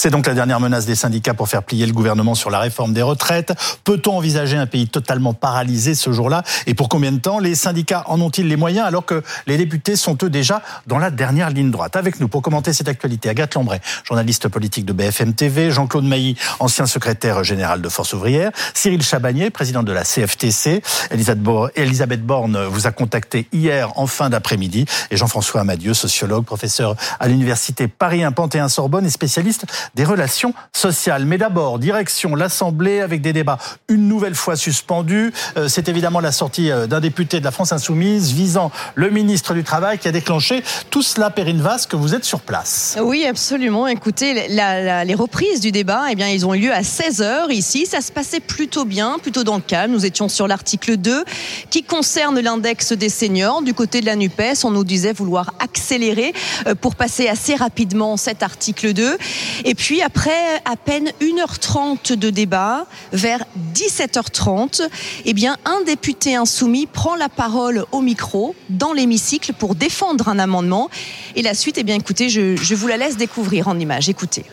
C'est donc la dernière menace des syndicats pour faire plier le gouvernement sur la réforme des retraites. Peut-on envisager un pays totalement paralysé ce jour-là? Et pour combien de temps? Les syndicats en ont-ils les moyens alors que les députés sont eux déjà dans la dernière ligne droite? Avec nous pour commenter cette actualité, Agathe Lambray, journaliste politique de BFM TV, Jean-Claude Mailly, ancien secrétaire général de Force ouvrière, Cyril Chabagnier, président de la CFTC, Elisabeth Borne vous a contacté hier en fin d'après-midi, et Jean-François Amadieu, sociologue, professeur à l'université Paris 1 Panthéon Sorbonne et spécialiste des relations sociales. Mais d'abord, direction l'Assemblée avec des débats une nouvelle fois suspendus. Euh, c'est évidemment la sortie euh, d'un député de la France Insoumise visant le ministre du Travail qui a déclenché tout cela, Perrine Vasque, vous êtes sur place. Oui, absolument. Écoutez, les reprises du débat, eh bien, ils ont eu lieu à 16h ici. Ça se passait plutôt bien, plutôt dans le calme. Nous étions sur l'article 2 qui concerne l'index des seniors. Du côté de la NUPES, on nous disait vouloir accélérer euh, pour passer assez rapidement cet article 2. Et puis après à peine 1h30 de débat, vers 17h30, eh bien un député insoumis prend la parole au micro dans l'hémicycle pour défendre un amendement. Et la suite, eh bien écoutez, je, je vous la laisse découvrir en image. Écoutez.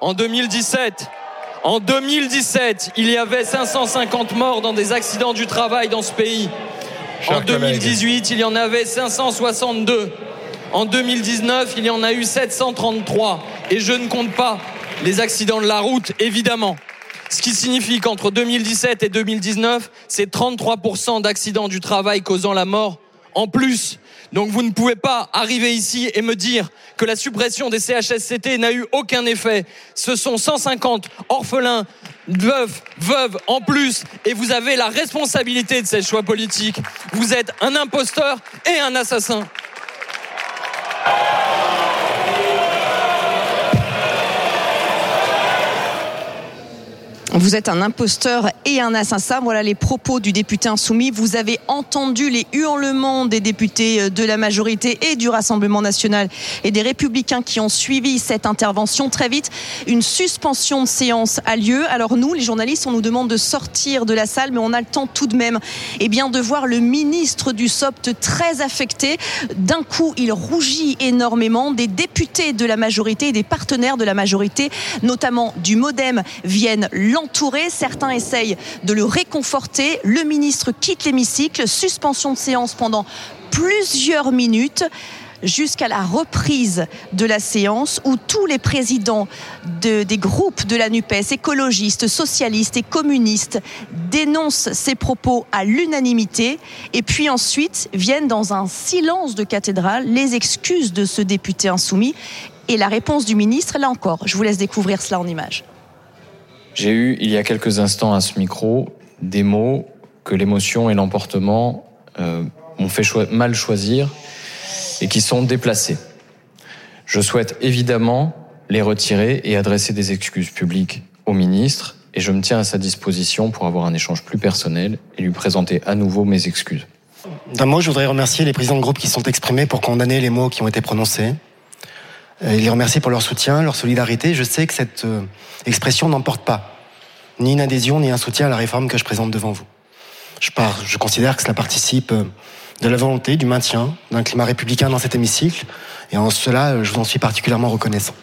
En 2017, en 2017, il y avait 550 morts dans des accidents du travail dans ce pays. en 2018, il y en avait 562. En 2019, il y en a eu 733. Et je ne compte pas les accidents de la route, évidemment. Ce qui signifie qu'entre 2017 et 2019, c'est 33% d'accidents du travail causant la mort en plus. Donc vous ne pouvez pas arriver ici et me dire que la suppression des CHSCT n'a eu aucun effet. Ce sont 150 orphelins, veuves, veuves en plus et vous avez la responsabilité de ces choix politiques. Vous êtes un imposteur et un assassin. Vous êtes un imposteur et un assassin. Voilà les propos du député insoumis. Vous avez entendu les hurlements des députés de la majorité et du Rassemblement national et des républicains qui ont suivi cette intervention. Très vite, une suspension de séance a lieu. Alors nous, les journalistes, on nous demande de sortir de la salle, mais on a le temps tout de même eh bien, de voir le ministre du SOPT très affecté. D'un coup, il rougit énormément. Des députés de la majorité et des partenaires de la majorité, notamment du Modem, viennent l'entendre entouré. Certains essayent de le réconforter. Le ministre quitte l'hémicycle. Suspension de séance pendant plusieurs minutes jusqu'à la reprise de la séance où tous les présidents des groupes de la NUPES, écologistes, socialistes et communistes, dénoncent ces propos à l'unanimité et puis ensuite viennent dans un silence de cathédrale les excuses de ce député insoumis et la réponse du ministre, là encore, je vous laisse découvrir cela en images. J'ai eu, il y a quelques instants à ce micro, des mots que l'émotion et l'emportement euh, m'ont fait mal choisir et qui sont déplacés. Je souhaite évidemment les retirer et adresser des excuses publiques au ministre et je me tiens à sa disposition pour avoir un échange plus personnel et lui présenter à nouveau mes excuses. D'un mot, je voudrais remercier les présidents de groupe qui sont exprimés pour condamner les mots qui ont été prononcés. Et les remercier pour leur soutien, leur solidarité. Je sais que cette euh, expression n'emporte pas ni une adhésion ni un soutien à la réforme que je présente devant vous. Je, je considère que cela participe euh, de la volonté du maintien d'un climat républicain dans cet hémicycle, et en cela, je vous en suis particulièrement reconnaissant.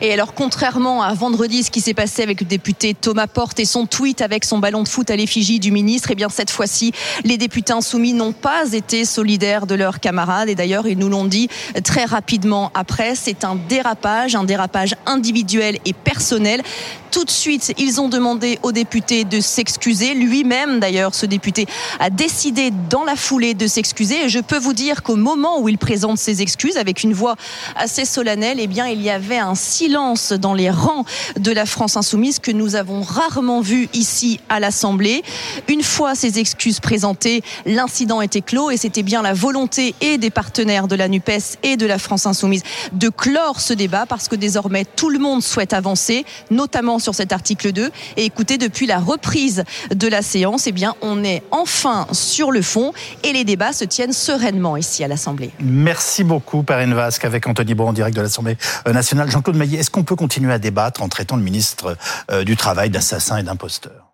Et alors, contrairement à vendredi, ce qui s'est passé avec le député Thomas Porte et son tweet avec son ballon de foot à l'effigie du ministre, eh bien, cette fois-ci, les députés insoumis n'ont pas été solidaires de leurs camarades. Et d'ailleurs, ils nous l'ont dit très rapidement après. C'est un dérapage, un dérapage individuel et personnel. Tout de suite, ils ont demandé au député de s'excuser. Lui-même, d'ailleurs, ce député a décidé dans la foulée de s'excuser. Et je peux vous dire qu'au moment où il présente ses excuses avec une voix assez solennelle, eh bien, il y avait un silence dans les rangs de la France insoumise que nous avons rarement vu ici à l'Assemblée. Une fois ces excuses présentées, l'incident était clos et c'était bien la volonté et des partenaires de la NUPES et de la France insoumise de clore ce débat parce que désormais tout le monde souhaite avancer, notamment sur cet article 2. Et écoutez, depuis la reprise de la séance, eh bien, on est enfin sur le fond et les débats se tiennent sereinement ici à l'Assemblée. Merci beaucoup, Perrine Vasque, avec Anthony Bon en direct de l'Assemblée euh, nationale. Jean-Claude Maillet, est-ce qu'on peut continuer à débattre en traitant le ministre euh, du Travail d'assassin et d'imposteur?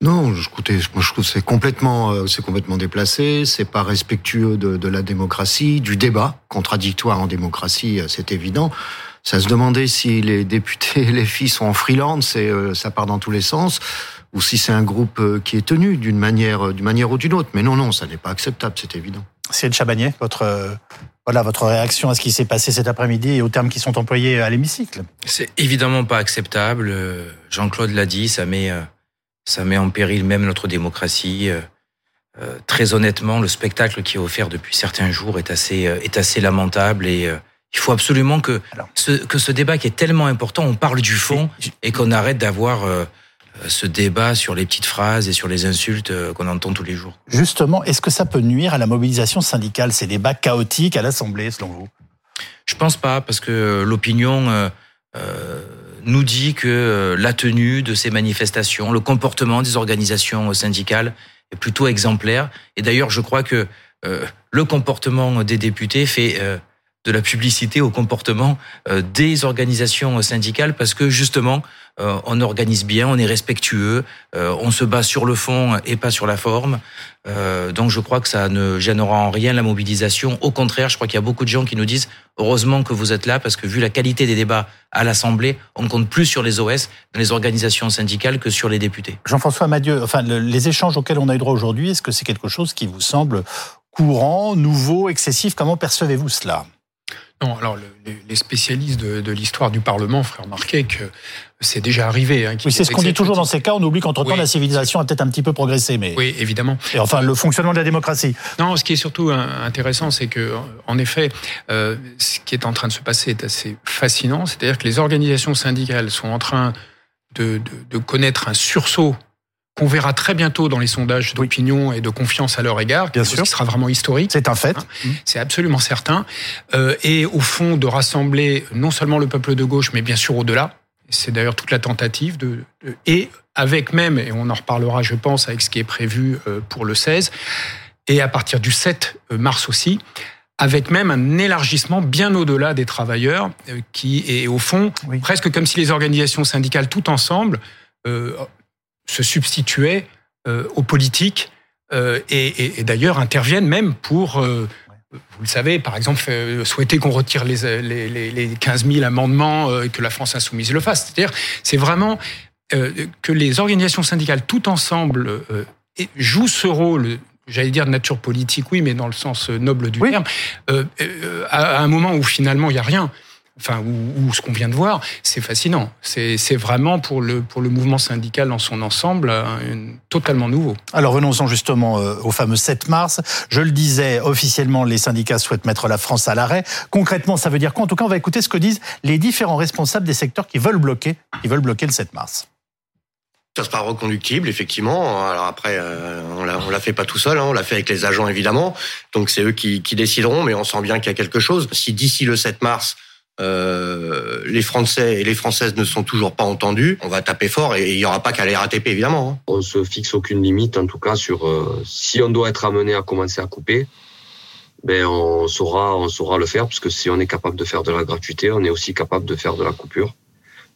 Non, écoutez, moi je trouve c'est complètement, euh, c'est complètement déplacé. C'est pas respectueux de, la démocratie, du débat contradictoire en démocratie, c'est évident. ça se demandait si les députés les filles sont en freelance ça part dans tous les sens ou si c'est un groupe qui est tenu d'une manière, d'une manière ou d'une autre. Mais non, non, ça n'est pas acceptable, c'est évident. Cyril Chabagnier, votre voilà votre réaction à ce qui s'est passé cet après-midi et aux termes qui sont employés à l'hémicycle. C'est évidemment pas acceptable. Euh, Jean-Claude l'a dit, ça met euh, ça met en péril même notre démocratie. Euh, très honnêtement, le spectacle qui est offert depuis certains jours est assez est assez lamentable et il faut absolument que ce, que ce débat qui est tellement important, on parle du fond et qu'on arrête d'avoir euh, ce débat sur les petites phrases et sur les insultes euh, qu'on entend tous les jours. Justement, est-ce que ça peut nuire à la mobilisation syndicale, ces débats chaotiques à l'Assemblée, selon vous? Je pense pas, parce que l'opinion euh, nous dit que la tenue de ces manifestations, le comportement des organisations syndicales est plutôt exemplaire. Et d'ailleurs, je crois que le comportement des députés fait de la publicité au comportement des organisations syndicales parce que justement, euh, on organise bien, on est respectueux, euh, on se bat sur le fond et pas sur la forme. Euh, donc je crois que ça ne gênera en rien la mobilisation. Au contraire, je crois qu'il y a beaucoup de gens qui nous disent heureusement que vous êtes là parce que vu la qualité des débats à l'Assemblée, on compte plus sur les OS, les organisations syndicales, que sur les députés. Jean-François Madieu, enfin les échanges auxquels on a eu droit aujourd'hui, est-ce que c'est quelque chose qui vous semble courant, nouveau, excessif? Comment percevez-vous cela? Non, alors les spécialistes de, l'histoire du Parlement feraient remarquer que c'est déjà arrivé. Hein, oui, c'est ce qu'on dit toujours dans ces cas. On oublie qu'entre-temps, la civilisation a peut-être un petit peu progressé. Mais... Oui, évidemment. Et enfin, le fonctionnement de la démocratie. Non, ce qui est surtout intéressant, c'est que, en effet, euh, ce qui est en train de se passer est assez fascinant. C'est-à-dire que les organisations syndicales sont en train de, de connaître un sursaut qu'on verra très bientôt dans les sondages d'opinion et de confiance à leur égard, Bien sûr. qui sera vraiment historique. C'est un fait. Hein, mmh. C'est absolument certain. Euh, et au fond, de rassembler non seulement le peuple de gauche, mais bien sûr au-delà. C'est d'ailleurs toute la tentative de, et avec même, et on en reparlera, je pense, avec ce qui est prévu euh, pour le 16, et à partir du 7 euh, mars aussi, avec même un élargissement bien au-delà des travailleurs, qui est au fond presque comme si les organisations syndicales tout ensemble se substituer euh, aux politiques euh, et, d'ailleurs interviennent même pour euh, vous le savez, par exemple, souhaiter qu'on retire les, les, les, 15 000 amendements et que la France insoumise le fasse. C'est-à-dire, c'est vraiment que les organisations syndicales, tout ensemble, jouent ce rôle j'allais dire de nature politique, oui, mais dans le sens noble du terme, à, un moment où finalement il n'y a rien enfin, ou, ce qu'on vient de voir, c'est fascinant. C'est vraiment pour le, pour le mouvement syndical dans son ensemble totalement nouveau. Alors venons-en justement euh, au fameux 7 mars. Je le disais, officiellement, les syndicats souhaitent mettre la France à l'arrêt. Concrètement, ça veut dire quoi? En tout cas, on va écouter ce que disent les différents responsables des secteurs qui veulent bloquer, qui veulent bloquer le 7 mars. Ça sera reconductible, effectivement. Alors après, euh, on l'a, l'a fait pas tout seul, hein. on l'a fait avec les agents, évidemment. Donc c'est eux qui, qui décideront, mais on sent bien qu'il y a quelque chose. Si d'ici le 7 mars, euh, les Français et les Françaises ne sont toujours pas entendus, on va taper fort et il n'y aura pas qu'à la RATP évidemment. Hein. On se fixe aucune limite en tout cas sur euh, si on doit être amené à commencer à couper, ben on saura on saura le faire puisque si on est capable de faire de la gratuité, on est aussi capable de faire de la coupure.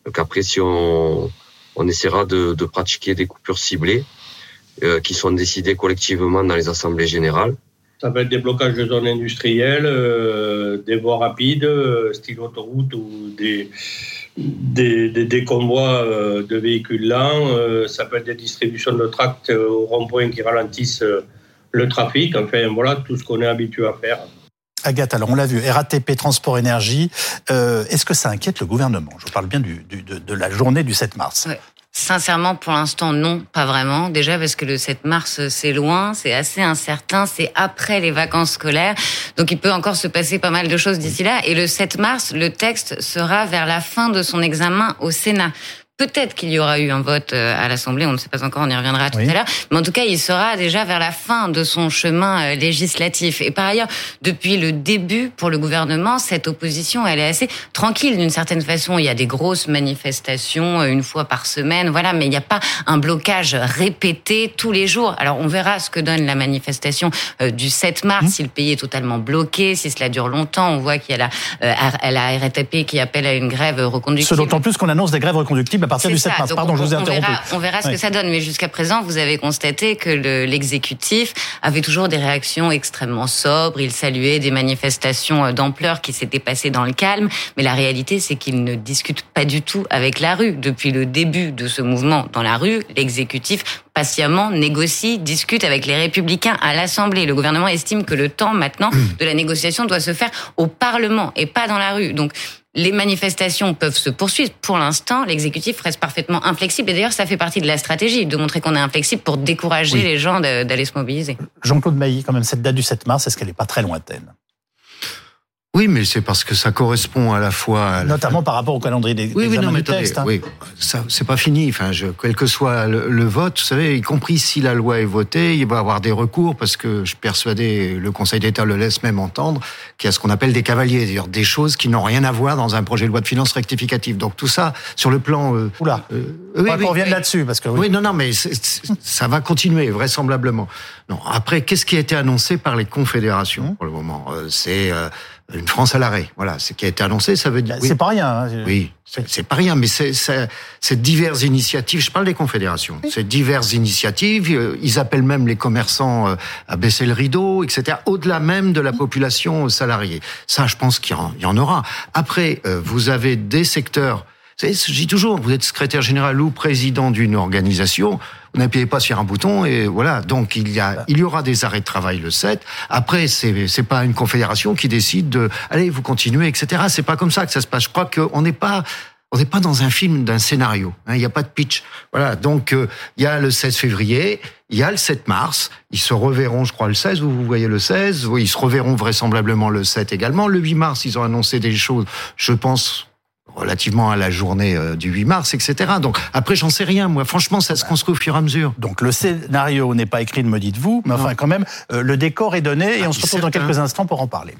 Donc après si on essaiera de, de pratiquer des coupures ciblées euh, qui sont décidées collectivement dans les assemblées générales ça peut être des blocages de zones industrielles, euh, des voies rapides, euh, style autoroute ou des, des, des, convois euh, de véhicules lents. ça peut être des distributions de tracts au rond-point qui ralentissent le trafic. Enfin, voilà tout ce qu'on est habitué à faire. Agathe, alors on l'a vu, RATP, Transport Énergie, est-ce que ça inquiète le gouvernement? Je parle bien du, de, de, la journée du 7 mars. Sincèrement, pour l'instant, non, pas vraiment. Déjà parce que le 7 mars, c'est loin, c'est assez incertain, c'est après les vacances scolaires. Donc il peut encore se passer pas mal de choses d'ici là. Et le 7 mars, le texte sera vers la fin de son examen au Sénat. Peut-être qu'il y aura eu un vote euh, à l'Assemblée, on ne sait pas encore, on y reviendra tout à l'heure. Mais en tout cas, il sera déjà vers la fin de son chemin euh, législatif. Et par ailleurs, depuis le début, pour le gouvernement, cette opposition, elle est assez tranquille d'une certaine façon. Il y a des grosses manifestations euh, une fois par semaine, voilà, mais il n'y a pas un blocage répété tous les jours. Alors, on verra ce que donne la manifestation du 7 mars, mmh. si le pays est totalement bloqué, si cela dure longtemps. On voit qu'il y a la, la RATP qui appelle à une grève reconductible. Ce d'autant plus qu'on annonce des grèves reconductibles à partir du 7 mars. Pardon, je vous ai interrompu. on verra ce que ça donne, mais jusqu'à présent, vous avez constaté que l'exécutif avait toujours des réactions extrêmement sobres. Il saluait des manifestations d'ampleur qui s'étaient passées dans le calme, mais la réalité, c'est qu'il ne discute pas du tout avec la rue. Depuis le début de ce mouvement dans la rue, l'exécutif patiemment négocie, discute avec les républicains à l'Assemblée. Le gouvernement estime que le temps maintenant de la négociation doit se faire au Parlement et pas dans la rue. Donc les manifestations peuvent se poursuivre. Pour l'instant, l'exécutif reste parfaitement inflexible. Et d'ailleurs, ça fait partie de la stratégie, de montrer qu'on est inflexible pour décourager les gens d'aller se mobiliser. Jean-Claude Mailly, quand même, cette date du 7 mars, est-ce qu'elle n'est pas très lointaine? Oui, mais c'est parce que ça correspond à la fois. Notamment par rapport au calendrier des, oui, oui, non, mais texte, hein. Oui, ça, c'est pas fini. Enfin, je, quel que soit le, vote, vous savez, y compris si la loi est votée, il va y avoir des recours parce que je suis persuadé, le Conseil d'État le laisse même entendre, qu'il y a ce qu'on appelle des cavaliers, c'est-à-dire des choses qui n'ont rien à voir dans un projet de loi de finances rectificative. Donc tout ça, sur le plan. Euh, Oula. Euh, oui, on revienne là-dessus parce que. Oui, non, non, mais ça va continuer vraisemblablement. Non, après, qu'est-ce qui a été annoncé par les confédérations pour le moment? Euh, C'est euh, une France à l'arrêt. Voilà, ce qui a été annoncé, ça veut dire. C'est pas rien. Hein, oui, c'est pas rien, mais c'est diverses initiatives. Je parle des confédérations. C'est diverses initiatives. Euh, ils appellent même les commerçants euh, à baisser le rideau, etc. Au-delà même de la population salariée. Ça, je pense qu'il y, en aura. Après, euh, vous avez des secteurs. Je dis toujours, vous êtes secrétaire général ou président d'une organisation n'appuyez pas sur un bouton et voilà. Donc il y a, il y aura des arrêts de travail le 7. Après, c'est c'est pas une confédération qui décide de, allez, vous continuez, etc. C'est pas comme ça que ça se passe. Je crois qu'on n'est pas on n'est pas dans un film d'un scénario. Hein, il n'y a pas de pitch. Voilà. Donc euh, il y a le 16 février, il y a le 7 mars. Ils se reverront, je crois, le 16. Vous, vous voyez le 16. Oui, ils se reverront vraisemblablement le 7 également. Le 8 mars, ils ont annoncé des choses. Je pense relativement à la journée euh, du 8 mars, etc. Donc après, j'en sais rien. Moi, franchement, ça se construit au fur et à mesure. Donc le scénario n'est pas écrit, me dites-vous, mais enfin quand même, euh, le décor est donné et on se retrouve dans quelques instants pour en parler.